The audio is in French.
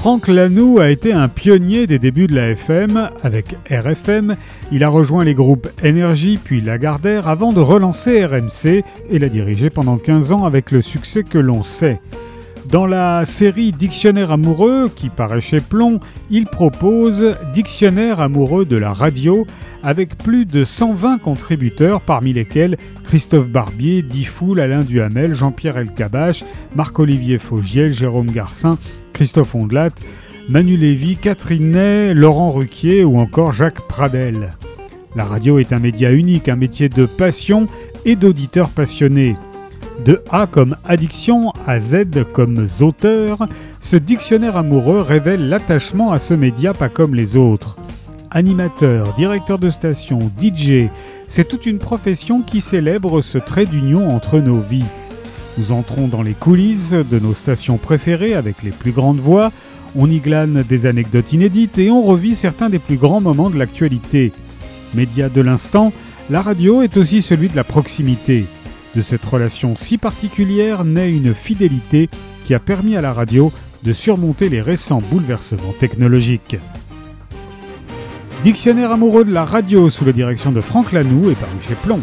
Franck Lanoux a été un pionnier des débuts de la FM. Avec RFM, il a rejoint les groupes Énergie puis Lagardère avant de relancer RMC et l'a dirigé pendant 15 ans avec le succès que l'on sait. Dans la série Dictionnaire amoureux qui paraît chez Plomb, il propose Dictionnaire amoureux de la radio avec plus de 120 contributeurs parmi lesquels Christophe Barbier, Difoul, Alain Duhamel, Jean-Pierre Elkabach, Marc-Olivier Faugiel, Jérôme Garcin, Christophe Ondelat, Manu Lévy, Catherine Ney, Laurent Ruquier ou encore Jacques Pradel. La radio est un média unique, un métier de passion et d'auditeurs passionnés. De A comme addiction à Z comme auteur, ce dictionnaire amoureux révèle l'attachement à ce média pas comme les autres. Animateur, directeur de station, DJ, c'est toute une profession qui célèbre ce trait d'union entre nos vies. Nous entrons dans les coulisses de nos stations préférées avec les plus grandes voix, on y glane des anecdotes inédites et on revit certains des plus grands moments de l'actualité. Média de l'instant, la radio est aussi celui de la proximité. De cette relation si particulière naît une fidélité qui a permis à la radio de surmonter les récents bouleversements technologiques. Dictionnaire amoureux de la radio sous la direction de Franck Lanoux est paru chez Plomb.